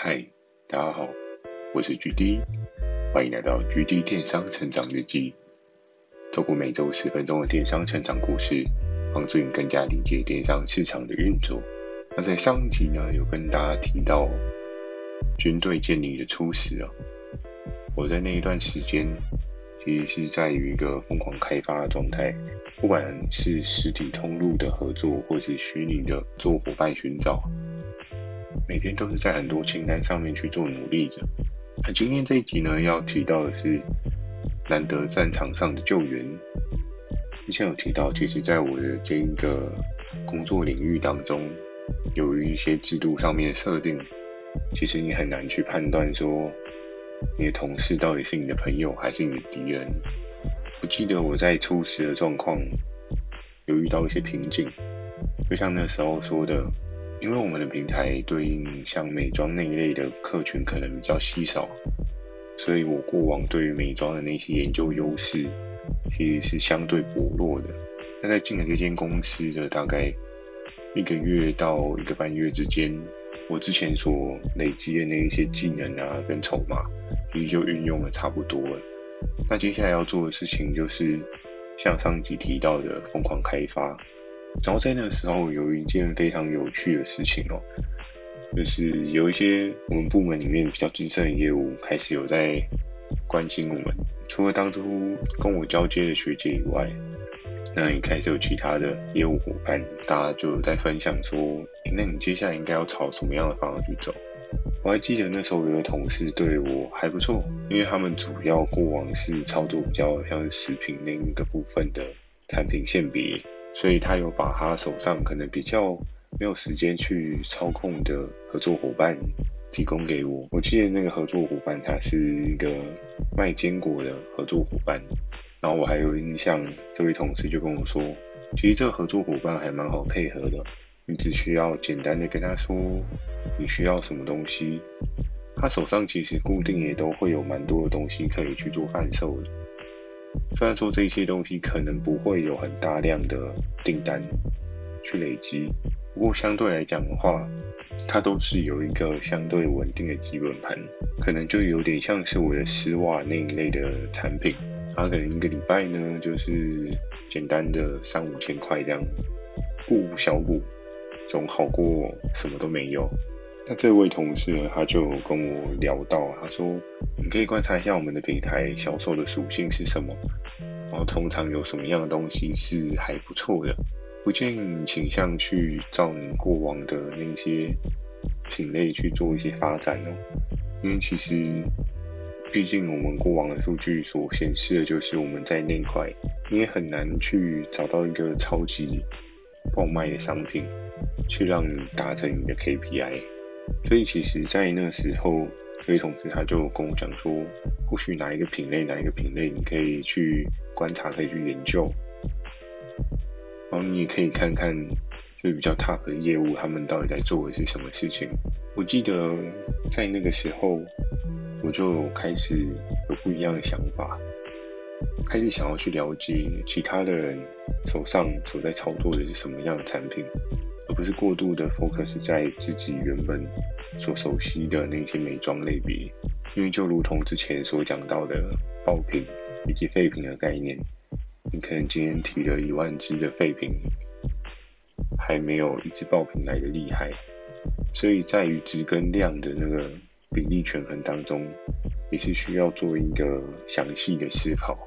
嗨，大家好，我是 GD，欢迎来到 GD 电商成长日记。透过每周十分钟的电商成长故事，帮助你更加理解电商市场的运作。那在上一集呢，有跟大家提到军队建立的初始啊，我在那一段时间其实是在于一个疯狂开发的状态，不管是实体通路的合作，或是虚拟的做伙伴寻找。每天都是在很多清单上面去做努力着。那今天这一集呢，要提到的是难得战场上的救援。之前有提到，其实在我的这一个工作领域当中，由于一些制度上面的设定，其实你很难去判断说你的同事到底是你的朋友还是你的敌人。我记得我在初始的状况有遇到一些瓶颈，就像那时候说的。因为我们的平台对应像美妆那一类的客群可能比较稀少，所以我过往对于美妆的那些研究优势其实是相对薄弱的。那在进了这间公司的大概一个月到一个半月之间，我之前所累积的那一些技能啊跟筹码，其实就运用的差不多了。那接下来要做的事情就是像上集提到的疯狂开发。然后在那个时候，有一件非常有趣的事情哦，就是有一些我们部门里面比较资深的业务开始有在关心我们。除了当初跟我交接的学姐以外，那也开始有其他的业务伙伴，大家就在分享说：“那你接下来应该要朝什么样的方向去走？”我还记得那时候有个同事对我还不错，因为他们主要过往是操作比较像食品那一个部分的产品线别。所以他有把他手上可能比较没有时间去操控的合作伙伴提供给我。我记得那个合作伙伴他是一个卖坚果的合作伙伴，然后我还有印象，这位同事就跟我说，其实这个合作伙伴还蛮好配合的，你只需要简单的跟他说你需要什么东西，他手上其实固定也都会有蛮多的东西可以去做贩售的。虽然说这些东西可能不会有很大量的订单去累积，不过相对来讲的话，它都是有一个相对稳定的基本盘，可能就有点像是我的丝袜那一类的产品，它可能一个礼拜呢就是简单的三五千块这样，过无小补，总好过什么都没有。那这位同事呢，他就跟我聊到，他说：“你可以观察一下我们的平台销售的属性是什么，然后通常有什么样的东西是还不错的。不建议你倾向去照你过往的那些品类去做一些发展哦，因为其实毕竟我们过往的数据所显示的就是我们在那块，你也很难去找到一个超级爆卖的商品，去让你达成你的 KPI。”所以其实，在那时候，这位同事他就跟我讲说，或许哪一个品类，哪一个品类，你可以去观察，可以去研究，然后你也可以看看，就比较 top 的业务，他们到底在做的是什么事情。我记得在那个时候，我就开始有不一样的想法，开始想要去了解其他的人手上所在操作的是什么样的产品。而不是过度的 focus 在自己原本所熟悉的那些美妆类别，因为就如同之前所讲到的爆品以及废品的概念，你可能今天提了一万支的废品，还没有一支爆品来的厉害，所以在于值跟量的那个比例权衡当中，也是需要做一个详细的思考，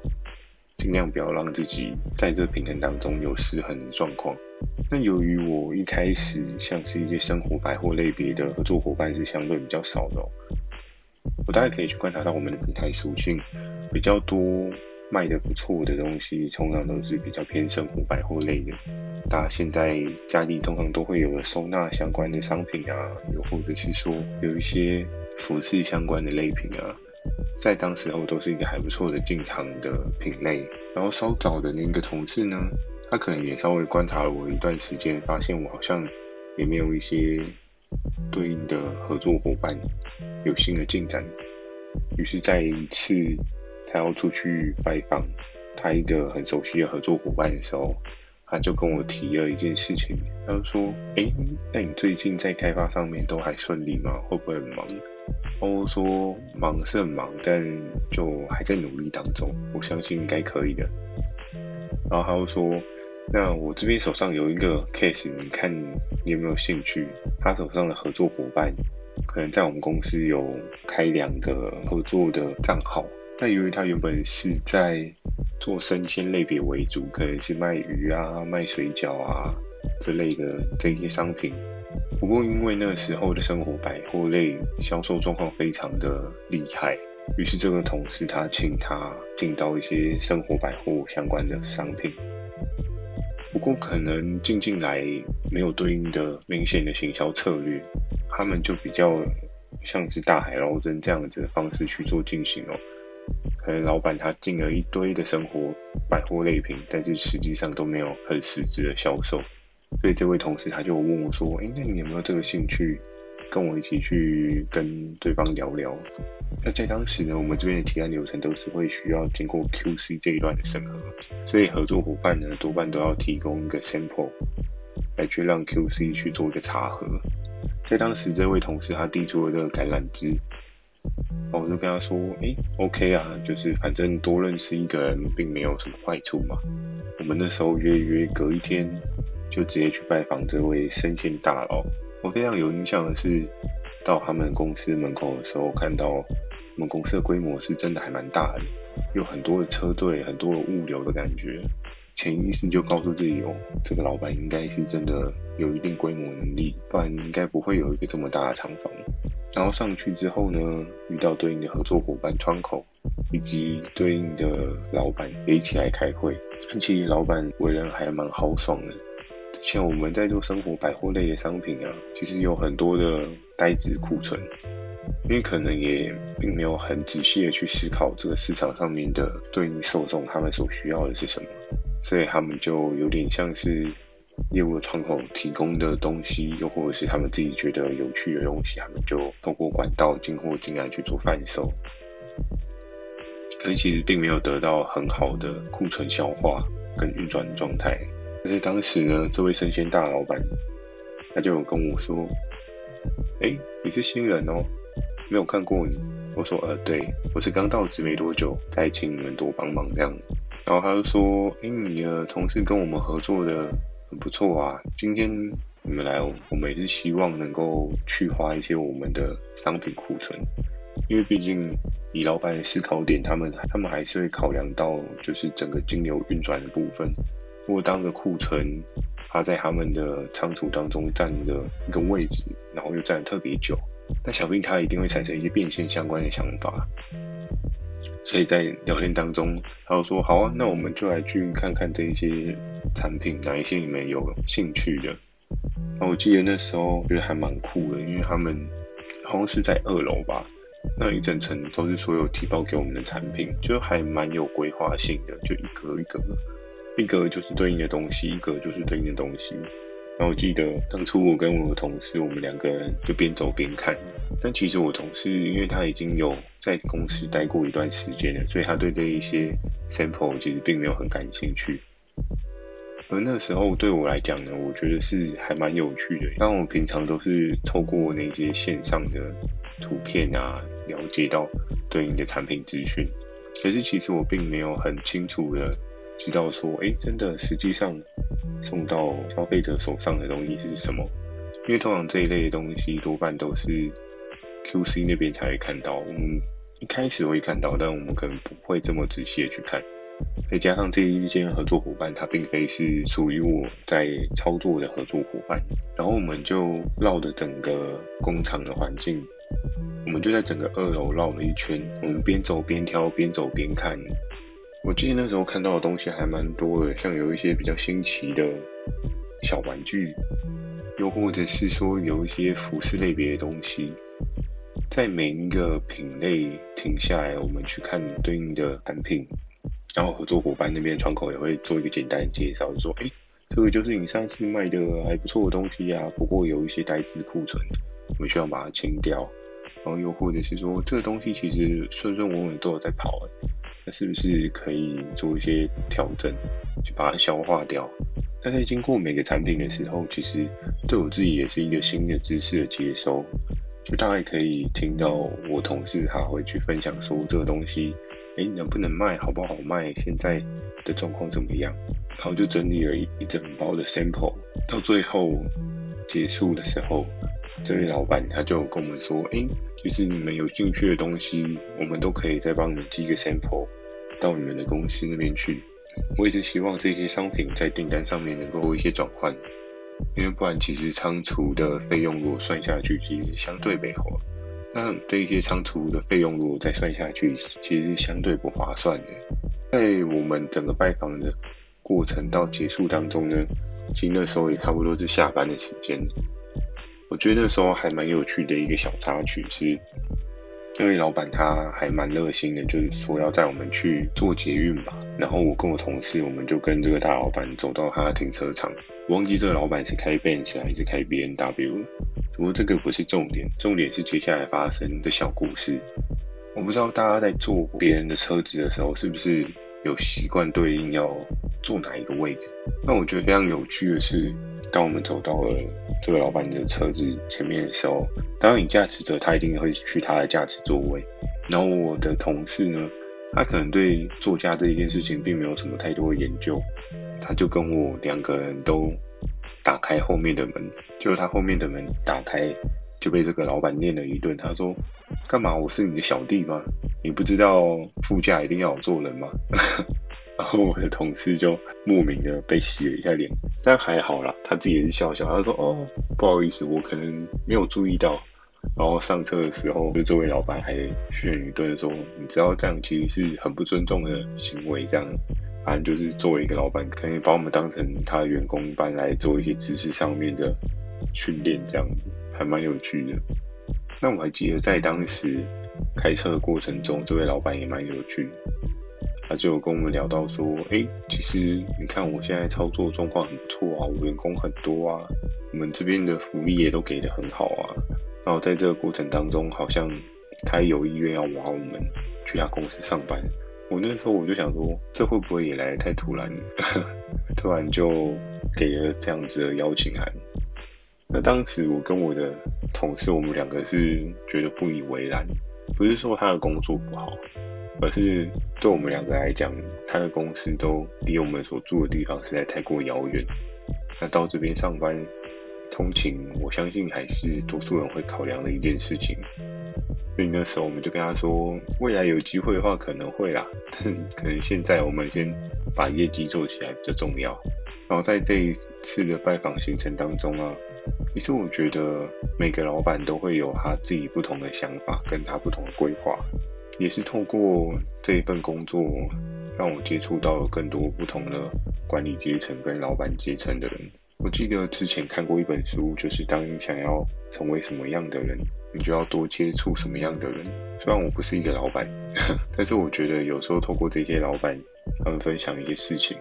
尽量不要让自己在这平衡当中有失衡的状况。那由于我一开始像是一些生活百货类别的合作伙伴是相对比较少的，我大概可以去观察到我们的平台属性比较多，卖得不错的东西，通常都是比较偏生活百货类的。大家现在家里通常都会有收纳相关的商品啊，又或者是说有一些服饰相关的类品啊，在当时候都是一个还不错的进场的品类。然后稍早的那个同事呢，他可能也稍微观察了我一段时间，发现我好像也没有一些对应的合作伙伴有新的进展。于是，在一次他要出去拜访他一个很熟悉的合作伙伴的时候，他就跟我提了一件事情，他就说：“哎，那你最近在开发上面都还顺利吗？会不会很忙？”我说：“忙是很忙，但就还在努力当中，我相信应该可以的。”然后他又说：“那我这边手上有一个 case，你看你有没有兴趣？他手上的合作伙伴可能在我们公司有开两个合作的账号，但由于他原本是在……”做生鲜类别为主，可能是卖鱼啊、卖水饺啊之类的这些商品。不过因为那时候的生活百货类销售状况非常的厉害，于是这个同事他请他进到一些生活百货相关的商品。不过可能进进来没有对应的明显的行销策略，他们就比较像是大海捞针这样子的方式去做进行哦。可能老板他进了一堆的生活百货类品，但是实际上都没有很实质的销售，所以这位同事他就问我说：“诶，那你有没有这个兴趣，跟我一起去跟对方聊聊？”那在当时呢，我们这边的提案流程都是会需要经过 QC 这一段的审核，所以合作伙伴呢多半都要提供一个 sample 来去让 QC 去做一个查核。在当时，这位同事他递出了这个橄榄枝。我就跟他说：“诶，OK 啊，就是反正多认识一个人并没有什么坏处嘛。”我们那时候约约隔一天就直接去拜访这位生鲜大佬。我非常有印象的是，到他们公司门口的时候，看到我们公司的规模是真的还蛮大的，有很多的车队，很多的物流的感觉。潜意识就告诉自己哦，这个老板应该是真的有一定规模能力，不然应该不会有一个这么大的厂房。然后上去之后呢，遇到对应的合作伙伴窗口，以及对应的老板也一起来开会。其实老板为人还蛮豪爽的。之前我们在做生活百货类的商品啊，其实有很多的呆滞库存，因为可能也并没有很仔细的去思考这个市场上面的对应受众他们所需要的是什么。所以他们就有点像是业务窗口提供的东西，又或者是他们自己觉得有趣的东西，他们就通过管道进货进来去做贩售。可是其实并没有得到很好的库存消化跟运转状态。可是当时呢，这位生鲜大老板他就跟我说：“哎，你是新人哦，没有看过你。”我说：“呃，对，我是刚到职没多久，再请你们多帮忙这样。”然后他就说：“哎，你的同事跟我们合作的很不错啊，今天你们来，我们也是希望能够去化一些我们的商品库存，因为毕竟以老板的思考点，他们他们还是会考量到就是整个金流运转的部分。如果当个库存，它在他们的仓储当中占着一个位置，然后又占特别久，那想必他一定会产生一些变现相关的想法。”所以在聊天当中，他就说：“好啊，那我们就来去看看这一些产品，哪一些你们有兴趣的。”那我记得那时候觉得还蛮酷的，因为他们好像是在二楼吧，那一整层都是所有提报给我们的产品，就还蛮有规划性的，就一格一格，一格就是对应的东西，一格就是对应的东西。然后我记得当初我跟我的同事，我们两个人就边走边看。但其实我同事，因为他已经有在公司待过一段时间了，所以他对这一些 sample 其实并没有很感兴趣。而那时候对我来讲呢，我觉得是还蛮有趣的。当我平常都是透过那些线上的图片啊，了解到对应的产品资讯，可是其实我并没有很清楚的知道说，哎，真的实际上。送到消费者手上的东西是什么？因为通常这一类的东西多半都是 QC 那边才会看到。我们一开始会看到，但我们可能不会这么仔细的去看。再加上这一些合作伙伴，他并非是属于我在操作的合作伙伴。然后我们就绕着整个工厂的环境，我们就在整个二楼绕了一圈。我们边走边挑，边走边看。我记得那时候看到的东西还蛮多的，像有一些比较新奇的小玩具，又或者是说有一些服饰类别的东西。在每一个品类停下来，我们去看对应的产品，然后合作伙伴那边窗口也会做一个简单的介绍，就说：“哎，这个就是你上次卖的还不错的东西啊，不过有一些呆滞库存，我们需要把它清掉。”然后又或者是说，这个东西其实顺顺稳稳都有在跑欸。那是不是可以做一些调整，去把它消化掉？但在经过每个产品的时候，其实对我自己也是一个新的知识的接收。就大概可以听到我同事他会去分享说这个东西，哎，能不能卖，好不好卖，现在的状况怎么样？然后就整理了一一整包的 sample，到最后结束的时候，这位老板他就跟我们说，哎，其实你们有兴趣的东西，我们都可以再帮你们寄个 sample 到你们的公司那边去。我一直希望这些商品在订单上面能够有一些转换。因为不然，其实仓储的费用如果算下去，其实相对美好。那这些仓储的费用如果再算下去，其实是相对不划算的。在我们整个拜访的过程到结束当中呢，其实那时候也差不多是下班的时间。我觉得那时候还蛮有趣的一个小插曲是。这位老板他还蛮热心的，就是说要载我们去做捷运吧。然后我跟我同事，我们就跟这个大老板走到他的停车场。我忘记这个老板是开 Benz 还是开 BNW 不过这个不是重点，重点是接下来发生的小故事。我不知道大家在坐别人的车子的时候，是不是有习惯对应要坐哪一个位置？那我觉得非常有趣的是，当我们走到了这个老板的车子前面的时候，当，你驾驶者他一定会去他的驾驶座位。然后我的同事呢，他可能对座驾这一件事情并没有什么太多的研究，他就跟我两个人都打开后面的门，就他后面的门打开，就被这个老板念了一顿。他说：“干嘛？我是你的小弟吗？你不知道副驾一定要有坐人吗？” 然后我的同事就莫名的被洗了一下脸，但还好啦，他自己也是笑笑，他说：“哦，不好意思，我可能没有注意到。”然后上车的时候，就这位老板还训一顿说：“你知道这样其实是很不尊重的行为，这样反正就是作为一个老板，可以把我们当成他的员工般来做一些知识上面的训练，这样子还蛮有趣的。”那我还记得在当时开车的过程中，这位老板也蛮有趣的。他就跟我们聊到说，哎，其实你看我现在操作状况很不错啊，我员工很多啊，我们这边的福利也都给得很好啊。然后在这个过程当中，好像他有意愿要挖我们去他公司上班。我那时候我就想说，这会不会也来得太突然？突然就给了这样子的邀请函。那当时我跟我的同事，我们两个是觉得不以为然，不是说他的工作不好。而是对我们两个来讲，他的公司都离我们所住的地方实在太过遥远。那到这边上班通勤，我相信还是多数人会考量的一件事情。所以那时候我们就跟他说，未来有机会的话可能会啦，但 可能现在我们先把业绩做起来比较重要。然后在这一次的拜访行程当中啊，其实我觉得每个老板都会有他自己不同的想法，跟他不同的规划。也是透过这一份工作，让我接触到了更多不同的管理阶层跟老板阶层的人。我记得之前看过一本书，就是当你想要成为什么样的人，你就要多接触什么样的人。虽然我不是一个老板，但是我觉得有时候透过这些老板，他们分享一些事情，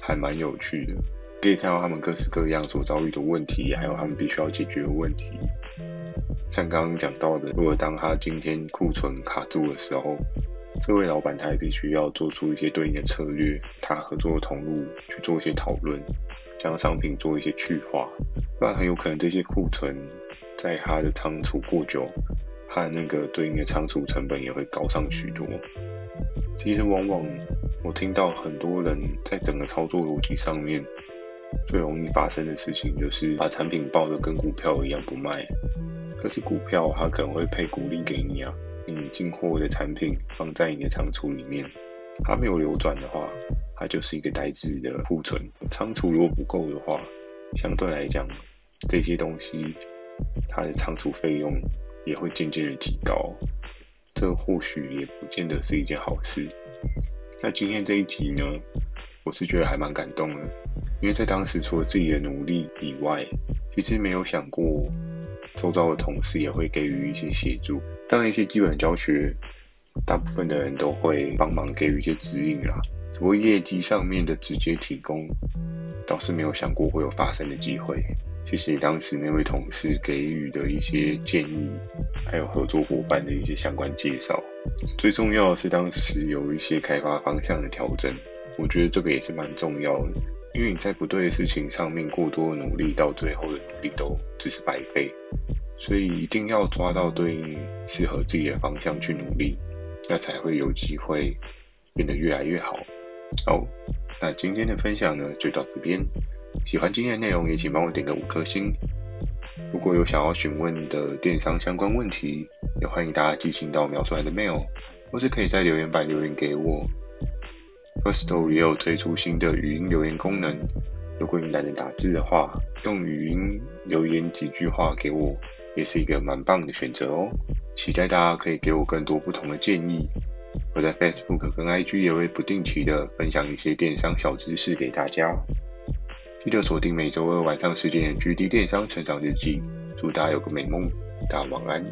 还蛮有趣的，可以看到他们各式各样所遭遇的问题，还有他们必须要解决的问题。像刚刚讲到的，如果当他今天库存卡住的时候，这位老板他也必须要做出一些对应的策略，他合作的通路去做一些讨论，将商品做一些去化，不然很有可能这些库存在它的仓储过久，它那个对应的仓储成本也会高上许多。其实往往我听到很多人在整个操作逻辑上面，最容易发生的事情就是把产品抱得跟股票一样不卖。可是股票，它可能会配股利给你啊。你进货的产品放在你的仓储里面，它没有流转的话，它就是一个呆滞的库存。仓储如果不够的话，相对来讲，这些东西它的仓储费用也会渐渐的提高。这或许也不见得是一件好事。那今天这一集呢，我是觉得还蛮感动的，因为在当时除了自己的努力以外，其实没有想过。周遭的同事也会给予一些协助，当然一些基本的教学，大部分的人都会帮忙给予一些指引啦。只不过业绩上面的直接提供，倒是没有想过会有发生的机会。谢谢当时那位同事给予的一些建议，还有合作伙伴的一些相关介绍。最重要的是当时有一些开发方向的调整，我觉得这个也是蛮重要的。因为你在不对的事情上面过多的努力，到最后的努力都只是白费。所以一定要抓到对应适合自己的方向去努力，那才会有机会变得越来越好。哦，那今天的分享呢，就到这边。喜欢今天的内容，也请帮我点个五颗星。如果有想要询问的电商相关问题，也欢迎大家寄信到描述栏的 mail，或是可以在留言板留言给我。Firstory 也有推出新的语音留言功能，如果你懒得打字的话，用语音留言几句话给我，也是一个蛮棒的选择哦。期待大家可以给我更多不同的建议。我在 Facebook 跟 IG 也会不定期的分享一些电商小知识给大家。记得锁定每周二晚上十点 GD 电商成长日记。祝大家有个美梦，大家晚安。